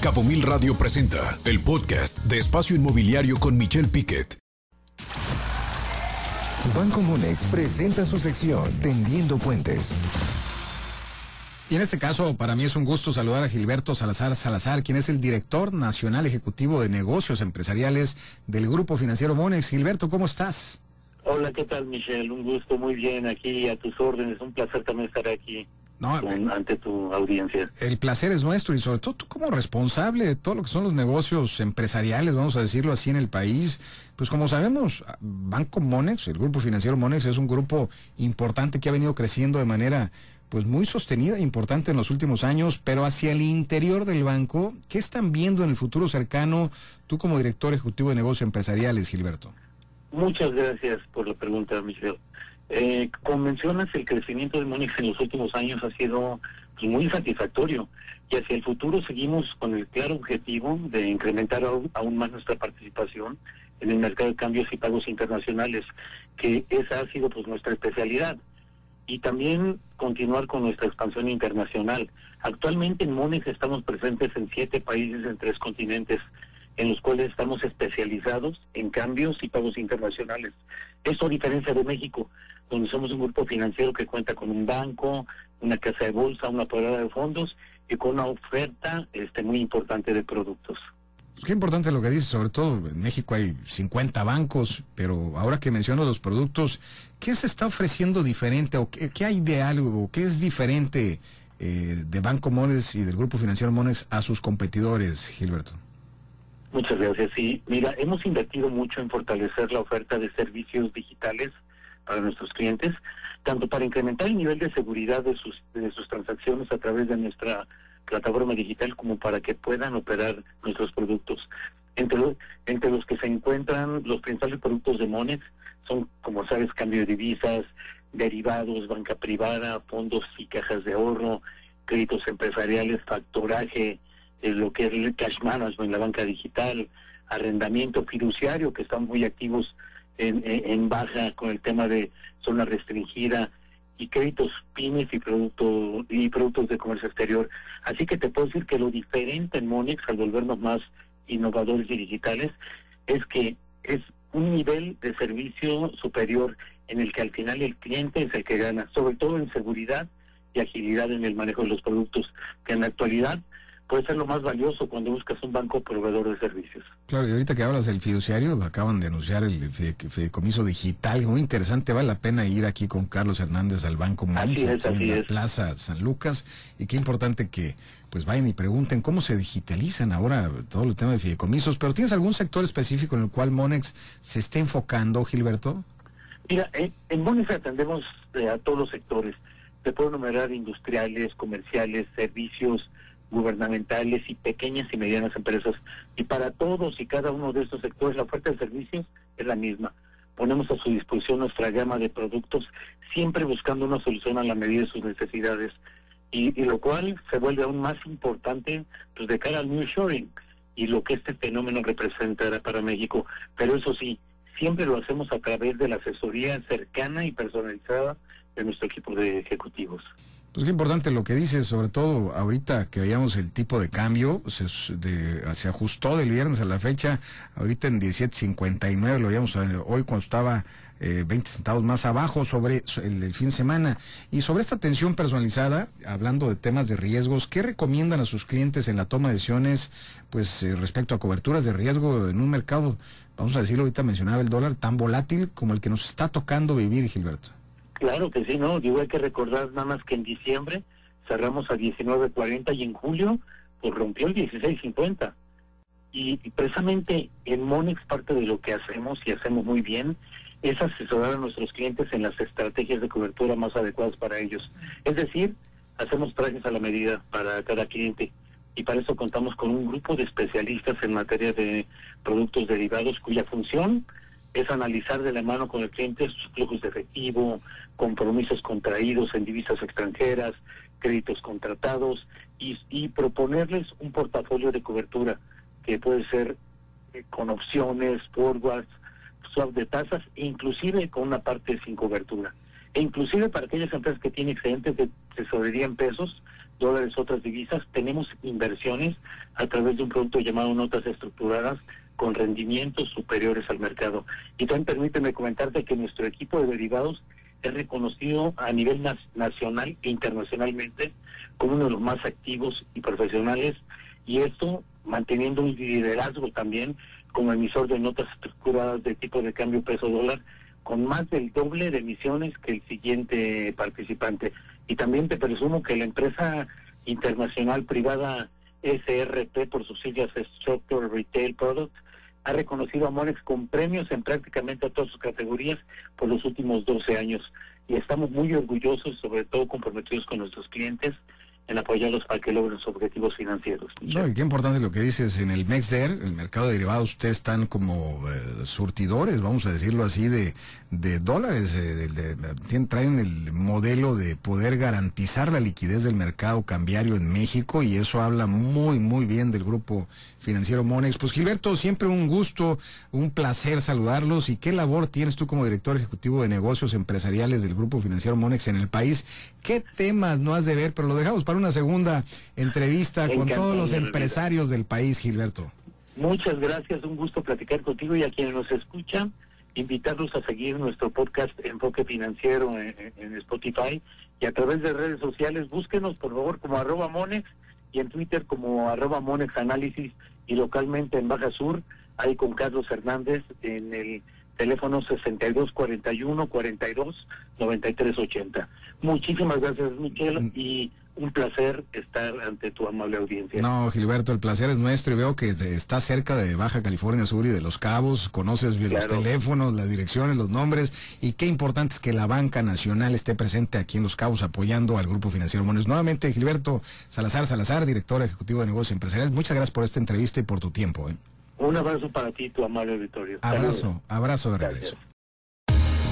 Cabo Mil Radio presenta el podcast de Espacio Inmobiliario con Michelle Piquet. Banco Monex presenta su sección Tendiendo Puentes. Y en este caso, para mí es un gusto saludar a Gilberto Salazar Salazar, quien es el director nacional ejecutivo de negocios empresariales del Grupo Financiero Monex. Gilberto, ¿cómo estás? Hola, ¿qué tal, Michelle? Un gusto, muy bien, aquí a tus órdenes. Un placer también estar aquí con, ante tu audiencia. El placer es nuestro y sobre todo tú como responsable de todo lo que son los negocios empresariales, vamos a decirlo así en el país, pues como sabemos, Banco Monex, el grupo financiero Monex es un grupo importante que ha venido creciendo de manera pues muy sostenida e importante en los últimos años, pero hacia el interior del banco, ¿qué están viendo en el futuro cercano tú como director ejecutivo de negocios empresariales, Gilberto? Muchas gracias por la pregunta, Michelle. Eh, como mencionas, el crecimiento de Monex en los últimos años ha sido pues, muy satisfactorio y hacia el futuro seguimos con el claro objetivo de incrementar aún, más nuestra participación en el mercado de cambios y pagos internacionales, que esa ha sido pues nuestra especialidad. Y también continuar con nuestra expansión internacional. Actualmente en Monex estamos presentes en siete países en tres continentes, en los cuales estamos especializados en cambios y pagos internacionales. Esto a diferencia de México, donde somos un grupo financiero que cuenta con un banco, una casa de bolsa, una operadora de fondos y con una oferta este, muy importante de productos. Qué importante lo que dices, sobre todo en México hay 50 bancos, pero ahora que menciono los productos, ¿qué se está ofreciendo diferente o qué, hay de algo, qué es diferente eh, de Banco Mones y del Grupo Financiero Mones a sus competidores, Gilberto? Muchas gracias. Sí, mira, hemos invertido mucho en fortalecer la oferta de servicios digitales para nuestros clientes, tanto para incrementar el nivel de seguridad de sus, de sus transacciones a través de nuestra plataforma digital como para que puedan operar nuestros productos. Entre los, entre los que se encuentran los principales productos de Monex son, como sabes, cambio de divisas, derivados, banca privada, fondos y cajas de ahorro, créditos empresariales, factoraje, eh, lo que es el cash management, la banca digital, arrendamiento fiduciario, que están muy activos en, baja con el tema de zona restringida y créditos pymes y productos y productos de comercio exterior. Así que te puedo decir que lo diferente en Monex al volvernos más innovadores y digitales es que es un nivel de servicio superior en el que al final el cliente es el que gana, sobre todo en seguridad y agilidad en el manejo de los productos, que en la actualidad puede ser lo más valioso cuando buscas un banco proveedor de servicios. Claro, y ahorita que hablas del fiduciario, acaban de anunciar el fideicomiso digital, muy interesante, vale la pena ir aquí con Carlos Hernández al Banco Mundial, en la Plaza San Lucas, y qué importante que pues vayan y pregunten cómo se digitalizan ahora todo el tema de fideicomisos, pero ¿tienes algún sector específico en el cual Monex se esté enfocando, Gilberto? Mira, en, Monex atendemos eh, a todos los sectores, te puedo enumerar industriales, comerciales, servicios, gubernamentales y pequeñas y medianas empresas. Y para todos y cada uno de estos sectores la oferta de servicios es la misma. Ponemos a su disposición nuestra gama de productos, siempre buscando una solución a la medida de sus necesidades. Y, lo cual se vuelve aún más importante pues, de cara al New Shoring y lo que este fenómeno representará para México. Pero eso sí, siempre lo hacemos a través de la asesoría cercana y personalizada de nuestro equipo de ejecutivos. Pues qué importante lo que dices, sobre todo ahorita que veíamos el tipo de cambio, se, se ajustó del viernes a la fecha, ahorita en 17.59, lo veíamos eh, hoy cuando estaba eh, 20 centavos más abajo sobre el, fin de semana. Y sobre esta atención personalizada, hablando de temas de riesgos, ¿qué recomiendan a sus clientes en la toma de decisiones pues eh, respecto a coberturas de riesgo en un mercado, vamos a decirlo, ahorita mencionaba el dólar, tan volátil como el que nos está tocando vivir, Gilberto? Claro que sí, ¿no? Digo, hay que recordar nada más que en diciembre cerramos a 19.40 y en julio pues rompió el 16.50. Y, precisamente en Monex parte de lo que hacemos y hacemos muy bien es asesorar a nuestros clientes en las estrategias de cobertura más adecuadas para ellos. Es decir, hacemos trajes a la medida para cada cliente y para eso contamos con un grupo de especialistas en materia de productos derivados cuya función es analizar de la mano con el cliente sus flujos de efectivo, compromisos contraídos en divisas extranjeras, créditos contratados y, proponerles un portafolio de cobertura que puede ser eh, con opciones, forwards, swap de tasas, e inclusive con una parte sin cobertura. E inclusive para aquellas empresas que tienen excedentes de tesorería en pesos, dólares, otras divisas. Tenemos inversiones a través de un producto llamado notas estructuradas con rendimientos superiores al mercado. Y también permíteme comentarte que nuestro equipo de derivados es reconocido a nivel nacional e internacionalmente como uno de los más activos y profesionales y esto manteniendo un liderazgo también como emisor de notas estructuradas de tipo de cambio peso dólar con más del doble de emisiones que el siguiente participante. Y también te presumo que la empresa internacional privada SRP, por sus siglas Structure Retail Products, ha reconocido a Monex con premios en prácticamente todas sus categorías por los últimos 12 años. Y estamos muy orgullosos, sobre todo comprometidos con nuestros clientes, en apoyarlos para que logren sus objetivos financieros. No, y qué importante lo que dices, en el MEXDER, el mercado de derivados, ustedes están como eh, surtidores, vamos a decirlo así, de, de dólares, eh, traen el modelo de poder garantizar la liquidez del mercado cambiario en México y eso habla muy, muy bien del grupo financiero Monex. Pues Gilberto, siempre un gusto, un placer saludarlos y qué labor tienes tú como director ejecutivo de negocios empresariales del grupo financiero Monex en el país. ¿Qué temas no has de ver? Pero lo dejamos para una segunda entrevista con todos los empresarios del país, Gilberto. Muchas gracias, un gusto platicar contigo y a quienes nos escuchan, invitarlos a seguir nuestro podcast Enfoque Financiero en, Spotify y a través de redes sociales, búsquenos por favor como arroba Monex y en Twitter como arroba Monex Análisis y localmente en Baja Sur, ahí con Carlos Hernández en el teléfono 6241 42 93 80. Muchísimas gracias, Michelle, mm. y un placer estar ante tu amable audiencia. No, Gilberto, el placer es nuestro y veo que estás cerca de Baja California Sur y de Los Cabos, conoces bien los teléfonos, las direcciones, los nombres y qué importante es que la banca nacional esté presente aquí en Los Cabos apoyando al Grupo Financiero Mones. Nuevamente, Gilberto Salazar Salazar, director ejecutivo de negocios empresariales, muchas gracias por esta entrevista y por tu tiempo. ¿eh? Un abrazo para ti, tu amable auditorio. Abrazo, abrazo de regreso.